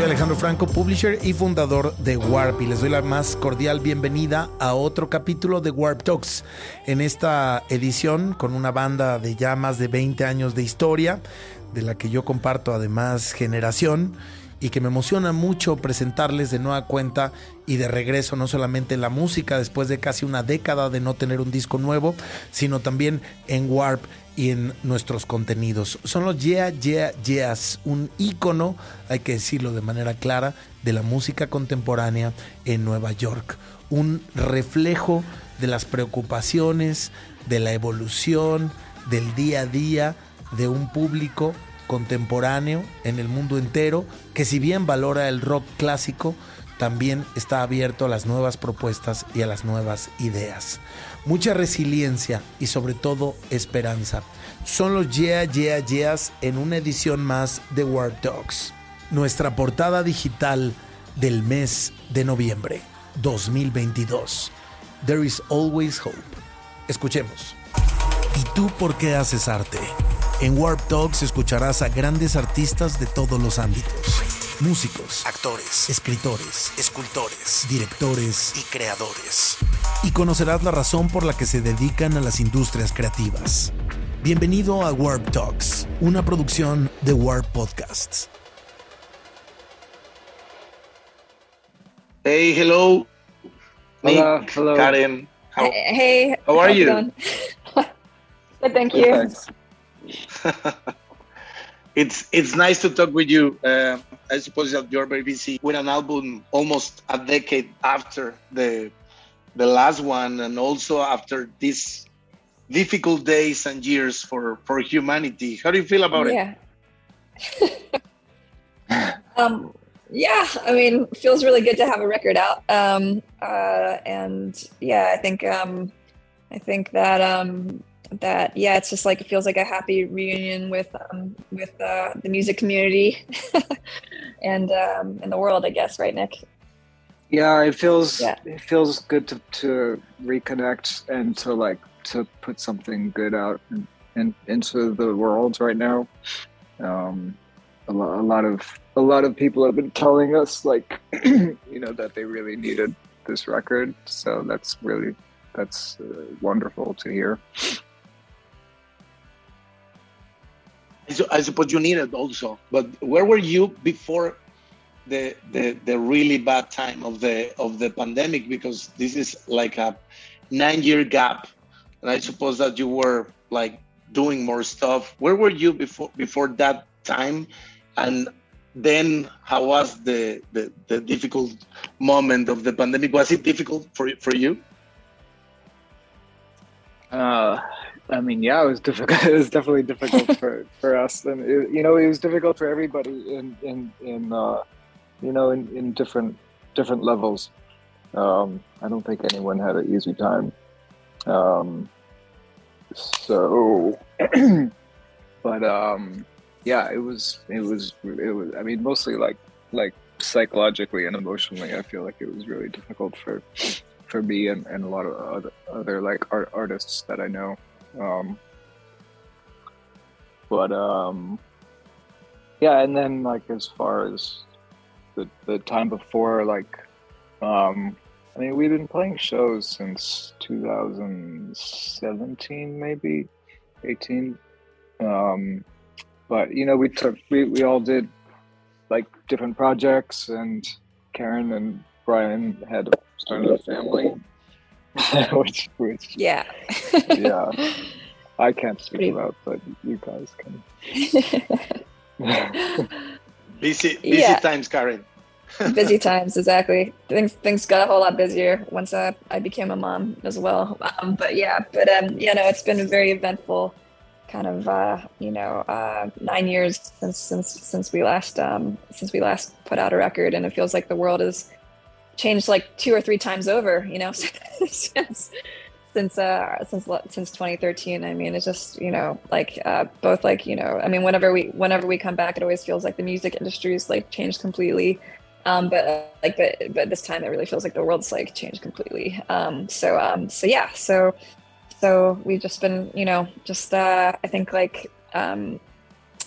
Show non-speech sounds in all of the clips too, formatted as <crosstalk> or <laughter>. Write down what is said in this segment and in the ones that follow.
soy Alejandro Franco, publisher y fundador de Warp y les doy la más cordial bienvenida a otro capítulo de Warp Talks. En esta edición con una banda de ya más de 20 años de historia, de la que yo comparto además generación y que me emociona mucho presentarles de nueva cuenta y de regreso no solamente en la música después de casi una década de no tener un disco nuevo, sino también en Warp y en nuestros contenidos. Son los Yeah Yeah Yeahs, un ícono, hay que decirlo de manera clara, de la música contemporánea en Nueva York. Un reflejo de las preocupaciones, de la evolución, del día a día de un público contemporáneo en el mundo entero que si bien valora el rock clásico, también está abierto a las nuevas propuestas y a las nuevas ideas. Mucha resiliencia y sobre todo esperanza. Son los Yeah Yeah Yeahs en una edición más de War Talks. Nuestra portada digital del mes de noviembre 2022. There is always hope. Escuchemos. ¿Y tú por qué haces arte? En Warp Talks escucharás a grandes artistas de todos los ámbitos. Músicos, actores, escritores, escultores, directores y creadores. Y conocerás la razón por la que se dedican a las industrias creativas. Bienvenido a Warp Talks, una producción de Warp Podcasts. Hey, hello. Hola, hello. Karen. How, hey, how are you? <laughs> Thank you. <laughs> it's it's nice to talk with you. Uh, I suppose that you're very busy with an album almost a decade after the the last one, and also after these difficult days and years for for humanity. How do you feel about yeah. it? <laughs> um, yeah, I mean, feels really good to have a record out. Um, uh, and yeah, I think um, I think that um, that yeah it's just like it feels like a happy reunion with um, with uh, the music community <laughs> and um, in the world i guess right nick? Yeah it feels yeah. it feels good to, to reconnect and to like to put something good out in, in, into the world right now. Um, a, lo- a lot of a lot of people have been telling us like <clears throat> you know that they really needed this record. So that's really that's uh, wonderful to hear I suppose you need it also. But where were you before the, the the really bad time of the of the pandemic? Because this is like a nine year gap, and I suppose that you were like doing more stuff. Where were you before before that time? And then how was the, the, the difficult moment of the pandemic? Was it difficult for for you? Uh, I mean, yeah, it was difficult. <laughs> It was definitely difficult <laughs> for, for us, and it, you know, it was difficult for everybody in in in uh, you know in, in different different levels. Um, I don't think anyone had an easy time. Um, so, <clears throat> but um, yeah, it was it was it was. I mean, mostly like like psychologically and emotionally, I feel like it was really difficult for for me and, and a lot of other, other like art artists that I know. Um, but um, yeah, and then like as far as the the time before, like um, I mean, we've been playing shows since 2017, maybe 18. Um, but you know, we took we we all did like different projects, and Karen and Brian had started a family <laughs> which, which, yeah, yeah, <laughs> I can't speak Pretty... about, but you guys can. <laughs> busy, busy yeah. times, Karen. busy times, exactly. Things things got a whole lot busier once I, I became a mom as well. Um, but yeah, but um, you know, it's been a very eventful kind of uh, you know uh, nine years since since since we last um, since we last put out a record, and it feels like the world is changed like two or three times over, you know, <laughs> since since uh since since 2013 i mean it's just you know like uh both like you know i mean whenever we whenever we come back it always feels like the music industry is like changed completely. Um but uh, like but but this time it really feels like the world's like changed completely. Um so um so yeah so so we've just been you know just uh i think like um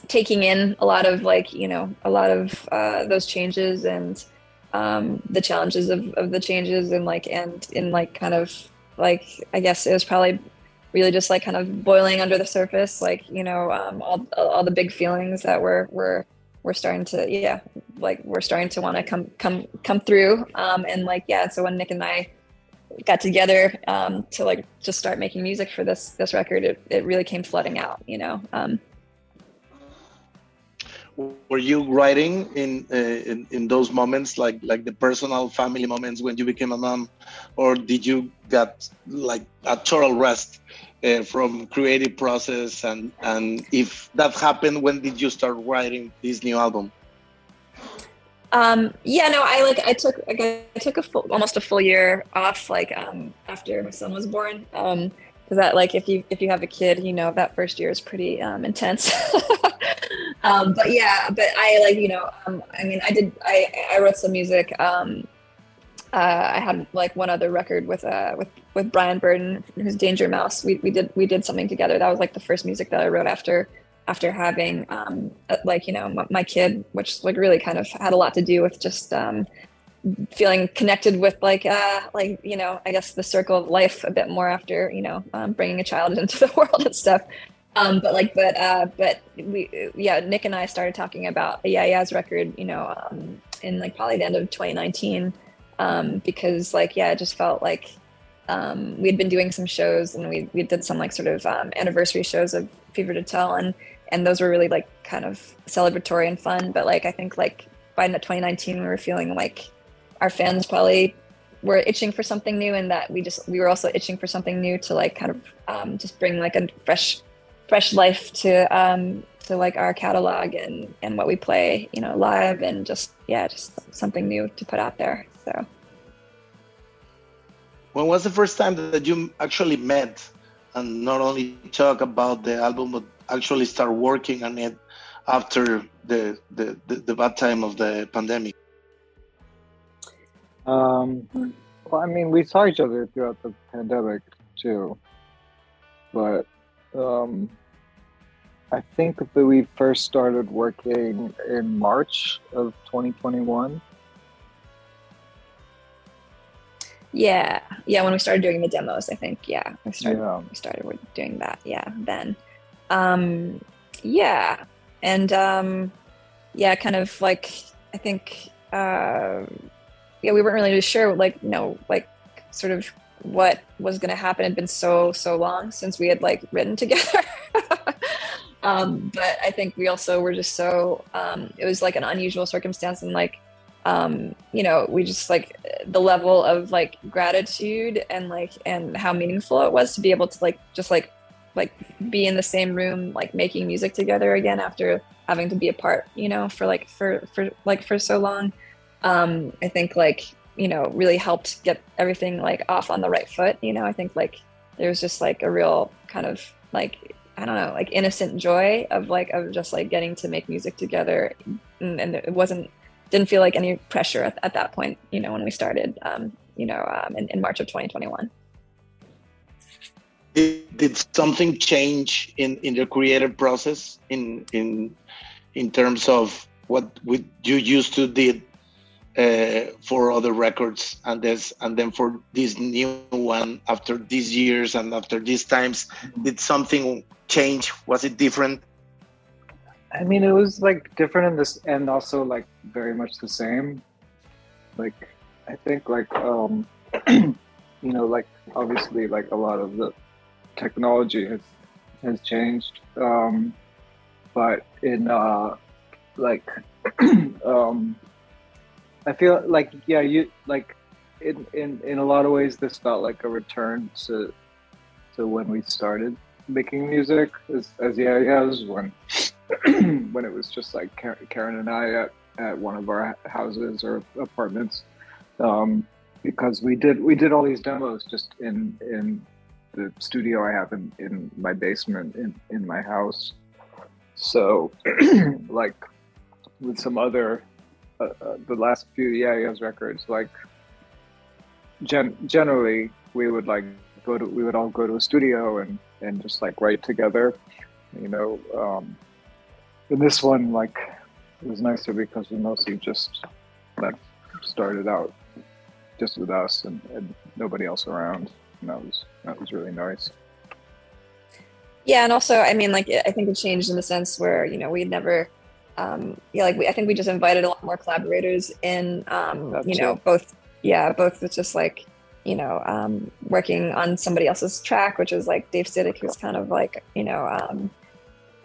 taking in a lot of like you know a lot of uh, those changes and um, the challenges of, of the changes and like and in like kind of like I guess it was probably really just like kind of boiling under the surface like you know um, all all the big feelings that were were we're starting to yeah like we're starting to want to come come come through. Um, and like yeah so when Nick and I got together um, to like just start making music for this this record it, it really came flooding out you know? Um, were you writing in, uh, in in those moments like like the personal family moments when you became a mom? Or did you get like a total rest uh, from creative process? And and if that happened when did you start writing this new album? Um, yeah, no, I like I took like, I took a full almost a full year off like um, after my son was born. Um, that like if you if you have a kid, you know that first year is pretty um, intense. <laughs> um, but yeah, but I like you know um, I mean I did I I wrote some music. Um, uh, I had like one other record with uh with with Brian Burton, who's Danger Mouse. We we did we did something together. That was like the first music that I wrote after after having um, uh, like you know my, my, kid which like really kind of had a lot to do with just um, feeling connected with like uh like you know i guess the circle of life a bit more after you know um, bringing a child <laughs> into the world and stuff um but like but uh but we yeah nick and i started talking about yeah yeah's record you know um in like probably the end of 2019 um because like yeah it just felt like um we had been doing some shows and we we did some like sort of um, anniversary shows of fever to tell and and those were really like kind of celebratory and fun. But like I think like by 2019 we were feeling like our fans probably were itching for something new, and that we just we were also itching for something new to like kind of um, just bring like a fresh fresh life to um, to like our catalog and and what we play, you know, live and just yeah, just something new to put out there. So. When was the first time that you actually met and not only talk about the album, but actually start working on it after the the, the, the bad time of the pandemic? Um, well, I mean, we saw each other throughout the pandemic too, but um, I think that we first started working in March of 2021. Yeah, yeah. When we started doing the demos, I think yeah, we started yeah. we started doing that. Yeah, then um, yeah, and um, yeah, kind of like I think uh, yeah, we weren't really sure, like you know, like sort of what was going to happen. It had been so so long since we had like written <laughs> together. um, but I think we also were just so um, it was like an unusual circumstance and like um, you know, we just like the level of like gratitude and like and how meaningful it was to be able to like just like like be in the same room like making music together again after having to be apart you know for like for for like for so long um i think like you know really helped get everything like off on the right foot you know? I think like there was just like a real kind of like i don't know like innocent joy of like of just like getting to make music together. And, and it wasn't didn't feel like any pressure at, at that point you know when we started um you know um in, in march of 2021 did, did something change in in the creative process in in in terms of what we, you used to did uh, for other records and this and then for this new one after these years and after these times did something change was it different i mean it was like different in this and also like very much the same like i think like um <clears throat> you know like obviously like a lot of the technology has has changed. Um, but in uh, like <clears throat> um, I feel like yeah, you like in, in in a lot of ways this felt like a return to to when we started making music as as yeah yeah when <clears throat> when it was just like Karen and I at, at one of our houses or apartments um, because we did we did all these demos just in in the studio I have in, in my basement in, in my house. So, <clears throat> like with some other, uh, uh, the last few Yeah Yeahs records, like gen- generally we would like go to, we would all go to a studio and, and just like write together, you know, um, in this one, like it was nicer because we mostly just like started out just with us and, and nobody else around, and that was that was really nice. Yeah, and also, I mean, like I think it changed in the sense where you know we'd never, um, yeah, like we, I think we just invited a lot more collaborators in, um, you know, both, yeah, both with just like you know, um, working on somebody else's track, which is like Dave Sitek, who's kind of like, you know, um,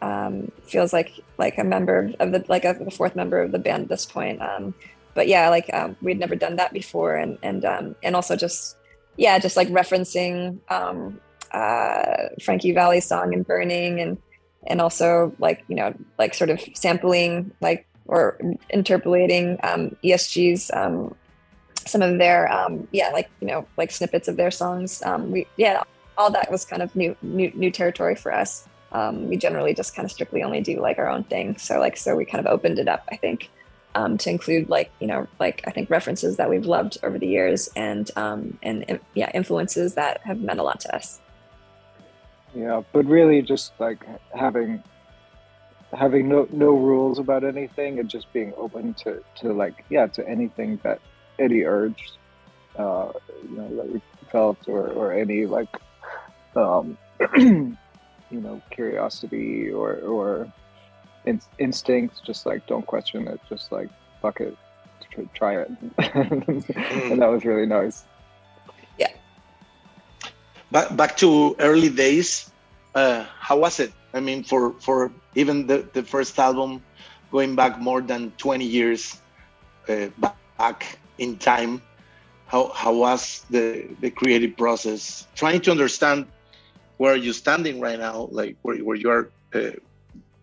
um, feels like like a member of the like a, the fourth member of the band at this point. Um, but yeah, like um, we'd never done that before, and and um, and also just yeah, just like referencing um, uh, Frankie Valli's song and burning, and and also like you know like sort of sampling like or interpolating um, ESG's um, some of their um, yeah like you know like snippets of their songs. Um, we yeah all that was kind of new new new territory for us um, we generally just kind of strictly only do like our own thing. So like, so we kind of opened it up, I think, um, to include like, you know, like I think references that we've loved over the years and, um, and yeah, influences that have meant a lot to us. Yeah. But really just like having, having no, no rules about anything and just being open to, to like, yeah, to anything that Eddie urged, uh, you know, that we felt or, or any like, um, <clears throat> you know curiosity or or in, instincts just like don't question it just like fuck it try it <laughs> mm. and that was really nice back back to early days uh how was it? I mean for for even the the first album going back more than 20 years uh, back in time how how was the the creative process? Trying to understand where are you standing right now like where, where you are uh,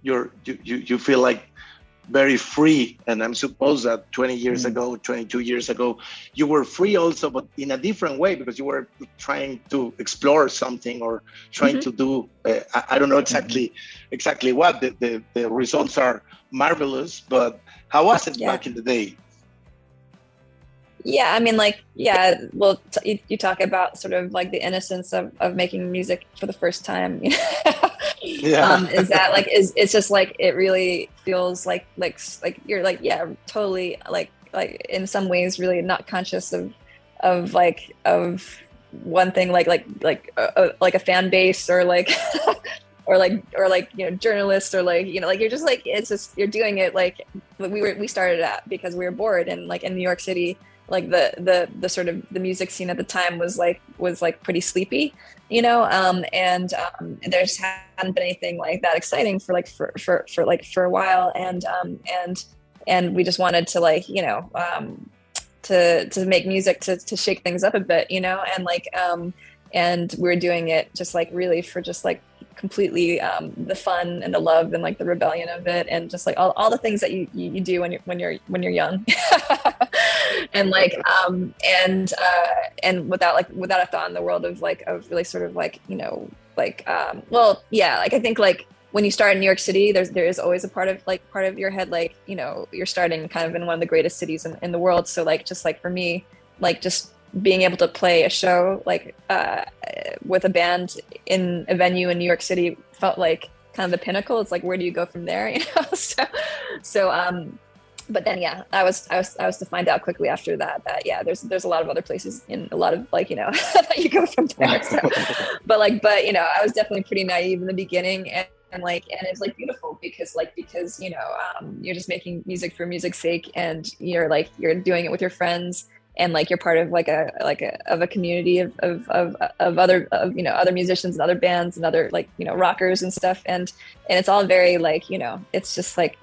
you're you, you, you feel like very free and i'm suppose that 20 years mm. ago 22 years ago you were free also but in a different way because you were trying to explore something or trying mm-hmm. to do uh, I, I, don't know exactly mm-hmm. exactly what the, the, the, results are marvelous but how was it yeah. back in the day yeah i mean like yeah well t- you, you, talk about sort of like the innocence of, of making music for the first time <laughs> yeah. Um, is that like is it's just like it really feels like like like you're like yeah totally like like in some ways really not conscious of of like of one thing like like like uh, uh like a fan base or like <laughs> or like or like you know journalists or like you know like you're just like it's just you're doing it like we were we started at because we were bored and like in new york city like the the the sort of the music scene at the time was like was like pretty sleepy you know um and um there just hadn't been anything like that exciting for like for for for like for a while. And um and and we just wanted to like you know um to to make music to to shake things up a bit you know and like um and we we're doing it just like really for just like completely um, the fun and the love and like the rebellion of it and just like all, all the things that you, you, you do when you're when you're when you're young. <laughs> And like um and uh and without like without a thought in the world of like of really sort of like you know like um well yeah like i think like when you start in new york city there's there is always a part of like part of your head like you know you're starting kind of in one of the greatest cities in, in the world. So like just like for me like just being able to play a show like uh, with a band in a venue in New York City felt like kind of the pinnacle. It's like where do you go from there? <laughs> You know, so so um, but then yeah, I was I was I was to find out quickly after that that yeah, there's there's a lot of other places in a lot of like you know <laughs> that you go from there. So, <laughs> but like but you know I was definitely pretty naive in the beginning and. And like, and it's like beautiful because like, because, you know, um, you're just making music for music's sake and you're like, you're doing it with your friends and like you're part of like a like a of a community of of of, of other of, you know other musicians and other bands and other like you know rockers and stuff. And and it's all very like you know it's just like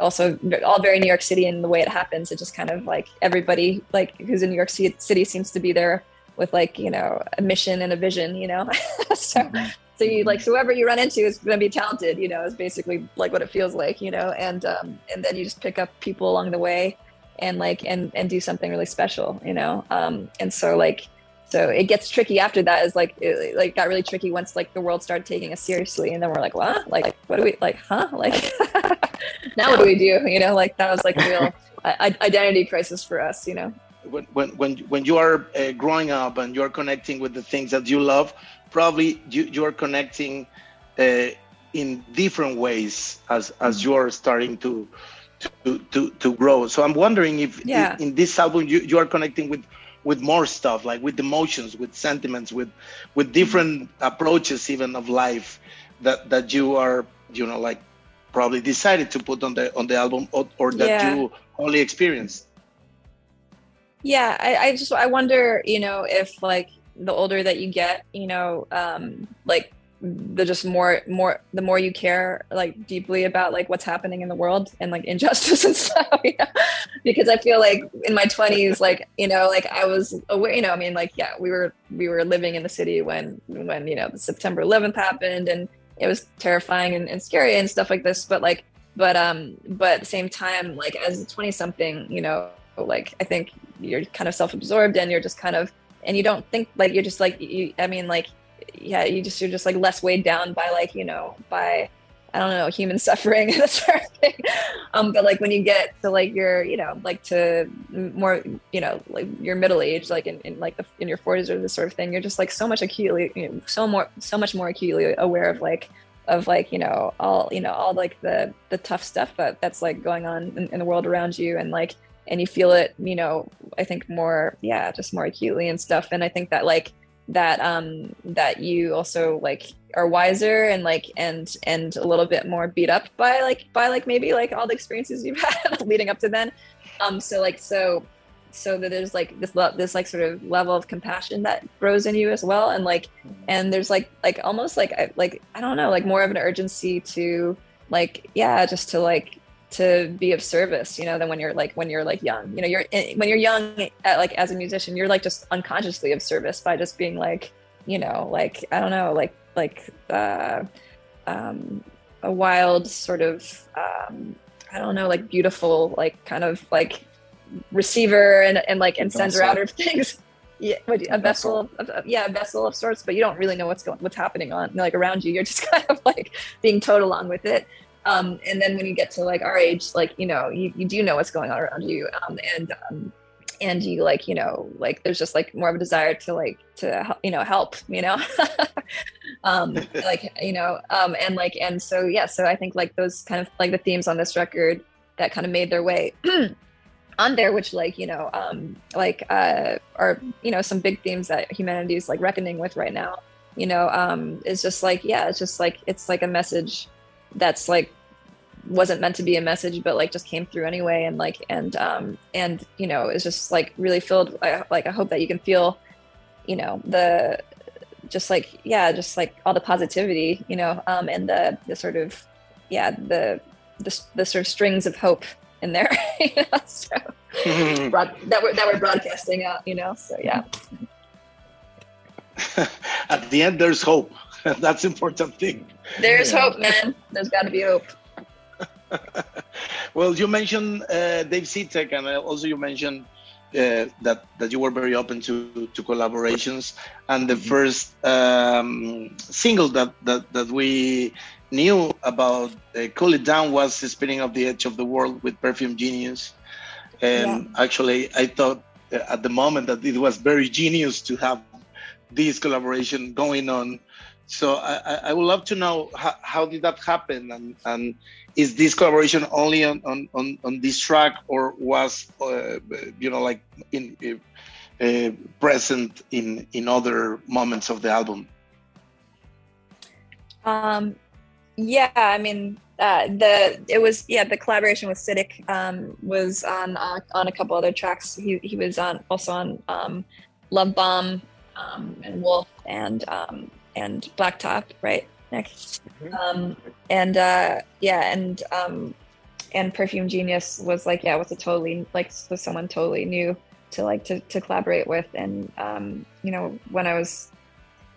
also all very New York City and the way it happens. It just kind of like everybody like who's in New York City seems to be there with like you know a mission and a vision you know? <laughs> So mm-hmm. so you like so whoever you run into is going to be talented you know is basically like what it feels like you know? And um and then you just pick up people along the way and like and and do something really special you know? Um and so like so it gets tricky after that is like it like got really tricky once like the world started taking us seriously and then we're like what? Like what do we like huh? Like <laughs> now what do we do? You know like that was like a real <laughs> identity crisis for us you know? When when when, when you are uh, growing up and you're connecting with the things that you love probably you, you're connecting uh, in different ways as as you're starting to to to, to grow. So I'm wondering if yeah. in, in this album you, you are connecting with with more stuff like with emotions with sentiments with with different approaches even of life that that you are you know like probably decided to put on the on the album or, or that yeah. you only experienced yeah I, I just i wonder you know if like the older that you get you know um like the just more more the more you care like deeply about like what's happening in the world and like injustice and <laughs> stuff you know? because i feel like in my 20s like you know like i was away you know i mean like yeah we were we were living in the city when when you know the september 11th happened and it was terrifying and, and scary and stuff like this but like but um but at the same time like as a 20 something you know like i think you're kind of self-absorbed and you're just kind of and you don't think like you're just like you i mean like yeah, you just you're just like less weighed down by like you know by I don't know human <laughs> suffering and sort of thing. Um, but like when you get to like your you know like to more you know like your middle age like in, in like the in your 40s or this sort of thing, you're just like so much acutely you know, so more so much more acutely aware of like of like you know all you know all like the the tough stuff that that's like going on in, in the world around you and like and you feel it you know I think more yeah just more acutely and stuff and I think that like that um that you also like are wiser and like and and a little bit more beat up by like by like maybe like all the experiences you've <laughs> had leading up to then. Um so like so so that there's like this this like sort of level of compassion that grows in you as well. And like and there's like like almost like I, like i don't know like more of an urgency to like yeah just to like to be of service you know than when you're like when you're like young. You know you're when you're young at, like as a musician you're like just unconsciously of service by just being like you know like i don't know like like uh um a wild sort of um i don't know like beautiful like kind of like receiver and and like and sender out of <laughs> things. Yeah a vessel. of, of, yeah a vessel of sorts but you don't really know what's going what's happening on like around you. You're just <laughs> kind of like being towed along with it um, and then when you get to like our age, like, you know, you, you do know what's going on around you. Um, and, um, and you like, you know, like there's just like more of a desire to like, to, help, you know, help, you know, <laughs> um, <laughs> like, you know, um, and like, and so, yeah, so I think like those kind of like the themes on this record that kind of made their way <clears throat> on there, which like, you know, um, like, uh, are, you know, some big themes that humanity is like reckoning with right now, you know, um, it's just like, yeah, it's just like, it's like a message that's like wasn't meant to be a message but like just came through anyway and like and um and you know it's just like really filled I, like i hope that you can feel you know the just like yeah just like all the positivity you know um and the the sort of yeah the the, the sort of strings of hope in there <laughs> you know? so, <laughs> broad, that we're that we're broadcasting out you know so yeah <laughs> at the end there's hope <laughs> that's important thing there's yeah. hope, man. There's got to be hope. <laughs> well, you mentioned uh, Dave Sitek, and also you mentioned uh, that that you were very open to to collaborations. And the mm-hmm. first um, single that, that that we knew about uh, "Cool It Down" was "Spitting Off the Edge of the World" with Perfume Genius. And yeah. actually, I thought uh, at the moment that it was very genius to have this collaboration going on so I, I would love to know how, how did that happen and, and is this collaboration only on, on, on, on this track or was uh, you know like in uh, present in in other moments of the album um yeah i mean uh, the it was yeah the collaboration with Sitek um, was on uh, on a couple other tracks. He he was on also on um, Love Bomb um, and Wolf and um, and Blacktop, right, Nick? Mm-hmm. Um, and uh, yeah, and um, and Perfume Genius was like, yeah, was a totally like was someone totally new to like to to collaborate with, and um, you know, when I was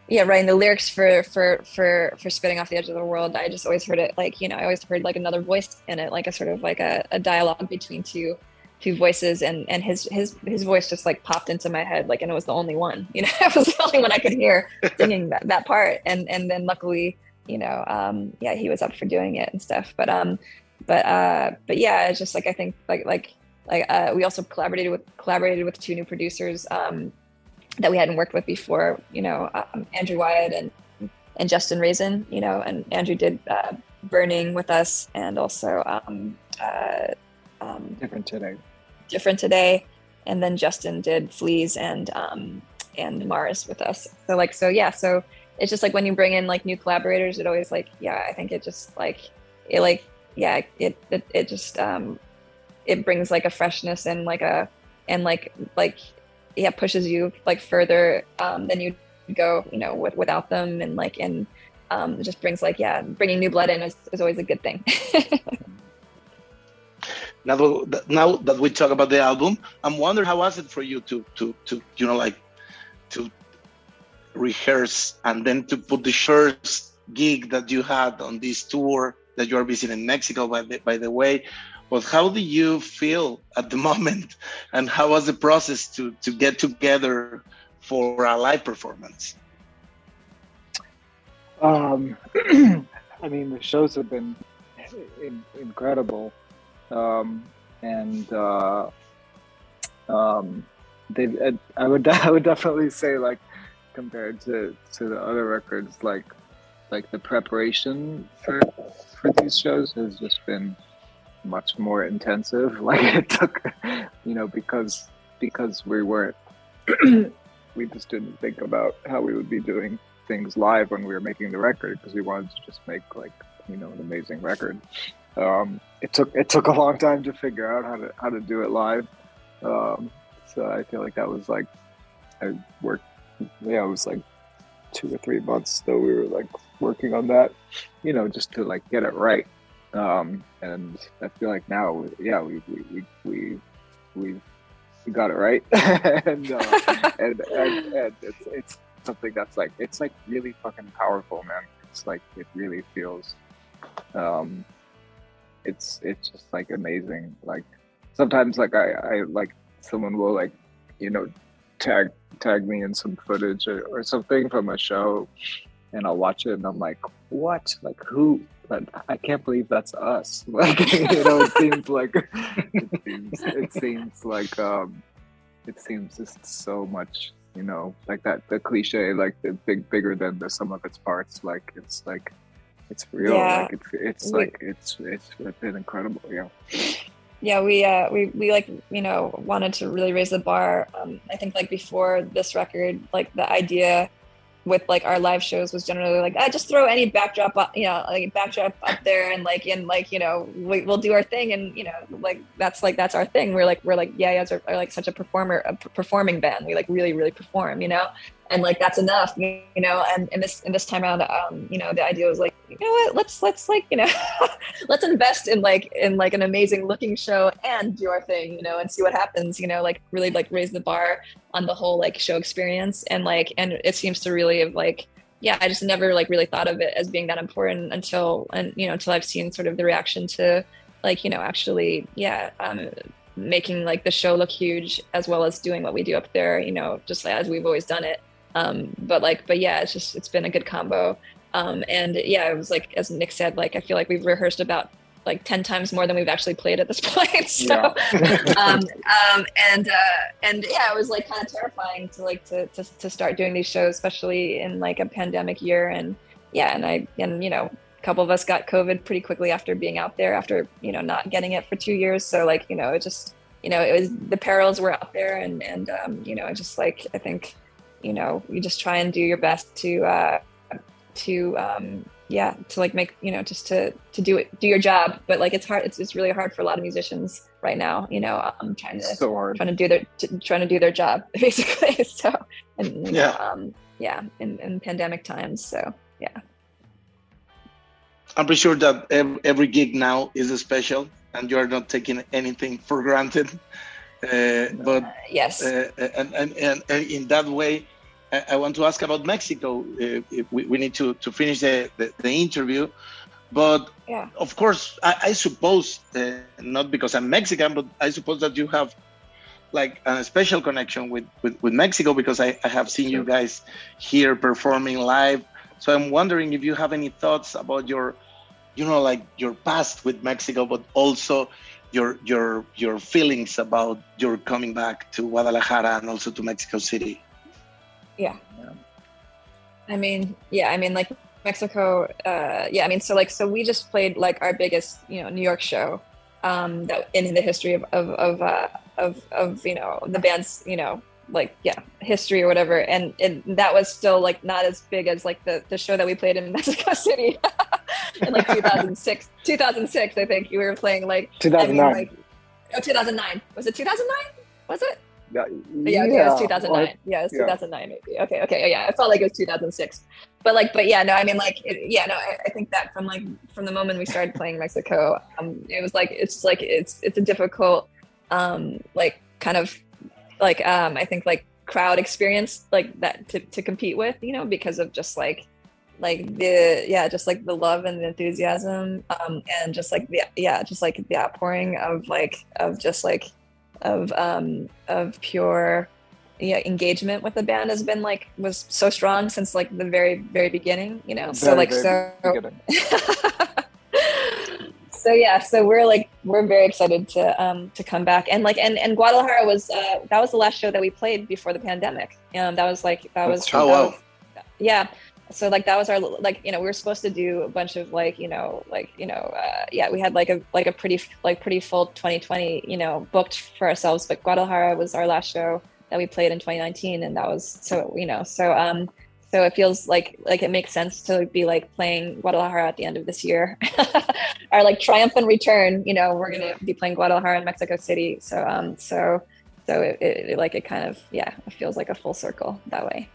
yeah writing the lyrics for for for for spitting off the edge of the world i just always heard it like you know i always heard like another voice in it like a sort of like a, a dialogue between two two voices and and his his his voice just like popped into my head like and it was the only one <laughs> you know? It was the only one i could hear <laughs> singing that, that part. And and then luckily you know um yeah he was up for doing it and stuff. But um but uh but yeah it's just like i think like like like uh we also collaborated with collaborated with two new producers um that we hadn't worked with before you know um, andrew wyatt and and Justin Raisen, you know, and Andrew did uh, Burning with us, and also um, uh, um, Different Today. Different Today, and then Justin did Fleez and um, and Mars with us. So like, so yeah, so it's just like when you bring in like new collaborators, it always like, yeah, I think it just like it like yeah, it it, it just um, it brings like a freshness and like a and like like yeah pushes you like further um, than you go you know with, without them and like and um, just brings like yeah bringing new blood in is, is always a good thing <laughs> now that, now that we talk about the album i'm wondering how was it for you to to to you know like to rehearse and then to put the first gig that you had on this tour that you are visiting mexico by the, by the way. But how do you feel at the <laughs> moment? And how was the process to to get together for a live performance? Um <clears throat> i mean the shows have been in, incredible um and uh um they i would <laughs> i would definitely say like compared to to the other records like like the preparation for for these shows has just been much more intensive. <laughs> Like it took, you know, because because we weren't, <clears throat> we just didn't think about how we would be doing things live when we were making the record because we wanted to just make like you know an amazing record. Um, it took it took a long time to figure out how to how to do it live. Um, so I feel like that was like I worked. Yeah, it was like two or three months though we were like working on that, you know, just to like get it right. Um, and I feel like now, yeah, we we we we we, we got it right, <laughs> and, uh, <laughs> and, and and it's it's something that's like it's like really fucking powerful, man. It's like it really feels, um, it's it's just like amazing. Like sometimes, like I I like someone will like you know tag tag me in some footage or, or something from a show and I'll watch it and I'm like, what? Like who but I can't believe that's us. <laughs> Like you know, it seems like it seems, it seems like um, it seems just so much. You know, like that the cliche, like the big bigger than the sum of its parts. Like it's like it's real. Yeah. Like it's it's we, like it's it's been incredible. Yeah. Yeah, we uh, we we like you know wanted to really raise the bar. Um, I think like before this record, like the idea with like our live shows was generally like, I just throw any backdrop, up, you know, like backdrop up there and like, and like, you know, we, will do our thing. And, you know, like, that's like, that's our thing. We're like, we're like, yeah, yeah, are, are like such a performer, a performing band. We like really, really perform, you know? And like that's enough you know and, and this and this time around um you know the idea was like you know what let's let's like you know <laughs> let's invest in like in like an amazing looking show and do our thing you know and see what happens you know like really like raise the bar on the whole like show experience. And like and it seems to really have like yeah i just never like really thought of it as being that important until and you know until i've seen sort of the reaction to like you know actually yeah um making like the show look huge as well as doing what we do up there you know just as we've always done it um, but like, but yeah, it's just it's been a good combo. Um, and yeah, it was like as Nick said, like I feel like we've rehearsed about like 10 times more than we've actually played at this <laughs> point so yeah. <laughs> um, um, and uh, and yeah it was like kind of terrifying to like to, to to start doing these shows especially in like a pandemic year and yeah and i and you know a couple of us got covid pretty quickly after being out there after you know not getting it for two years so like you know it just you know it was the perils were out there and and um, you know I just like i think you know you just try and do your best to uh to um yeah to like make you know just to to do it do your job. But like it's hard it's, it's really hard for a lot of musicians right now you know i'm um, trying to so trying to do their to, trying to do their job <laughs> basically. <laughs> So and yeah know, um yeah in, in pandemic times so yeah. I'm pretty sure that every gig now is a special and you are not taking anything for granted. <laughs> Uh, but uh, yes, uh, and, and, and, in that way, I, I want to ask about Mexico. Uh, we, we need to, to finish the, the, the interview, but yeah. of course, I, I suppose uh, not because I'm Mexican, but I suppose that you have like a special connection with, with, with Mexico because I, I have seen you guys here performing live. So I'm wondering if you have any thoughts about your, you know, like your past with Mexico, but also your your your feelings about your coming back to Guadalajara and also to Mexico City. Yeah. I mean, yeah, I mean, like Mexico, uh, yeah, I mean, so like, so we just played like our biggest, you know, New York show um, that in the history of of of, uh, of of you know the band's you know like yeah history or whatever, and and that was still like not as big as like the the show that we played in <laughs> Mexico City <laughs> in like <laughs> 2006, 2006, I think you were playing like 2009. I mean, like, oh, 2009 was it 2009? Was it? Yeah, yeah, okay, it was 2009. yeah, it was yeah. 2009 maybe. Okay, okay, yeah, I felt like it was 2006. But like, but yeah, no, I mean, like, it, yeah, no, I, I, think that from like from the moment we started playing Mexico, um, it was like it's like it's it's a difficult, um, like kind of like um, I think like crowd experience like that to to compete with, you know, because of just like like the yeah just like the love and the enthusiasm um and just like the yeah just like the outpouring of like of just like of um of pure yeah engagement with the band has been like was so strong since like the very very beginning you know? Very, so like <laughs> so so yeah so we're like we're very excited to um to come back. And like and and guadalajara was uh that was the last show that we played before the pandemic. Um that was like that was oh, wow. yeah so like that was our like you know we were supposed to do a bunch of like you know like you know uh, yeah we had like a like a pretty like pretty full 2020 you know booked for ourselves but guadalajara was our last show that we played in 2019 and that was so you know so um so it feels like like it makes sense to be like playing guadalajara at the end of this year. <laughs> Our like triumphant return you know we're gonna be playing guadalajara in mexico city. So um so so it, it like it kind of yeah it feels like a full circle that way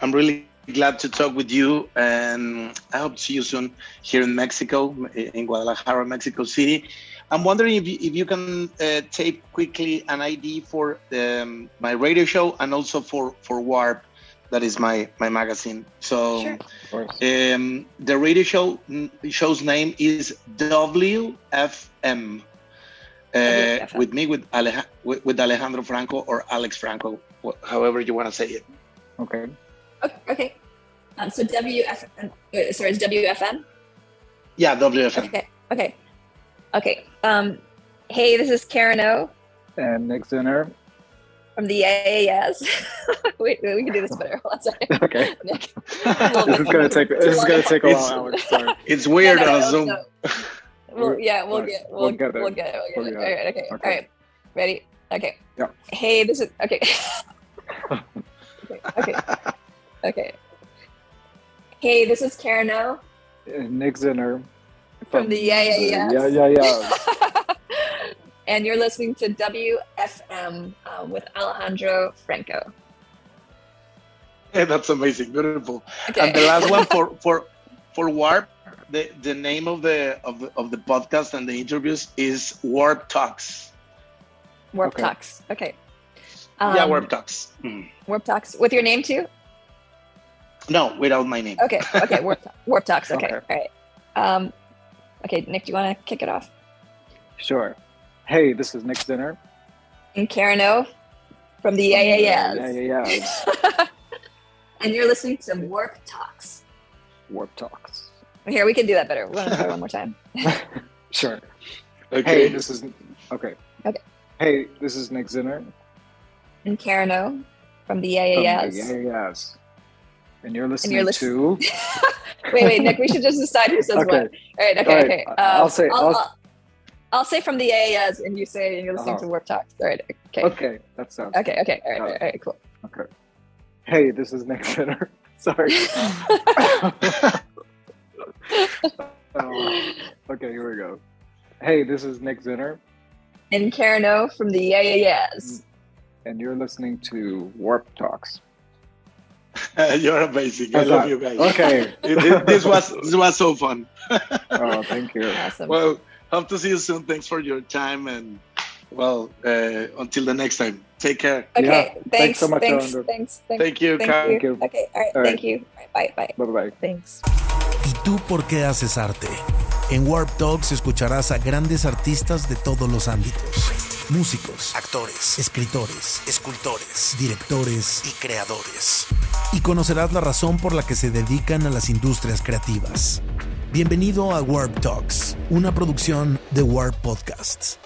I'm really glad to talk with you, and I hope to see you soon here in Mexico, in Guadalajara, Mexico City. I'm wondering if you, if you can uh, tape quickly an ID for um, my radio show and also for, for Warp, that is my, my magazine. So sure. um, the radio show show's name is WFM. Uh, with me, with, Alej- with, with Alejandro Franco or Alex Franco, however you want to say it. Okay. Okay. Um, so WFM, uh, sorry, it's WFM? Yeah, WFM. Okay. Okay. Okay. Um, hey, this is Karen O. And Nick Zinner. From the AAS. wait, <laughs> wait, we can do this better. Hold on, sorry. <laughs> Okay. Nick. <laughs> this is gonna take. This is gonna take a while. Alex. Sorry. It's weird yeah, no, on Zoom. Well, yeah, we'll get, we'll, we'll get it. We'll get it. We'll get it. All right. Okay. okay. All right. Ready? Okay. Yeah. Hey, this is okay. okay. Okay. Okay. Hey, this is Karen O. Nick Zinner. From, from the Yeah Yeah Yeah. Yeah Yeah Yeah. <laughs> and you're listening to WFM um, with Alejandro Franco. Yeah, that's amazing. Beautiful. Okay. And the last one for <laughs> for for Warp, the, the name of the of the, of the podcast and the interviews is Warp Talks. Warp okay. Talks. Okay. Um, yeah, Warp Talks. Mm. Warp Talks with your name too. No, without my name. Okay. Okay. Warp, <laughs> warp talks. Okay. okay. All right. Um, okay, Nick, do you want to kick it off? Sure. Hey, this is Nick Zinner. And Karen O from the AAS. Yeah, yeah, yeah. <laughs> and you're listening to Warp Talks. Warp Talks. Here, we can do that better. We're going to try one more time. <laughs> sure. Okay. Hey, this is okay. Okay. Hey, this is Nick Zinner. And Karen O from the AAS. From the AAS. And you're listening, and you're listening to. <laughs> wait, wait, Nick. We should just decide who says okay. what. All right. Okay. All right. Okay. Um, I'll say. I'll, I'll, I'll, say from the AAS, and you say and you're listening uh-huh. to Warp Talks. All right. Okay. Okay. That sounds. Okay. Okay. All right. All right. All right. Cool. Okay. Hey, this is Nick Zinner. <laughs> Sorry. <laughs> um, okay, here we go. Hey, this is Nick Zinner. And Karen O from the AAS. And you're listening to Warp Talks. <laughs> You're amazing. I love you guys. Okay. <laughs> this was this was so fun. <laughs> oh, thank you. Awesome. Well, hope to see you soon. Thanks for your time and well, uh, until the next time. Take care. Okay. Yeah. Thanks, thanks so much. Thanks. Thanks. Thank, thank you. Thank you. Okay. All right. All right. Thank you. Bye. Bye. Bye. Bye. Thanks. ¿Y tú por qué haces arte? En Warp Talks escucharás a grandes artistas de todos los ámbitos músicos, actores, escritores, escultores, directores y creadores. Y conocerás la razón por la que se dedican a las industrias creativas. Bienvenido a Warp Talks, una producción de Warp Podcasts.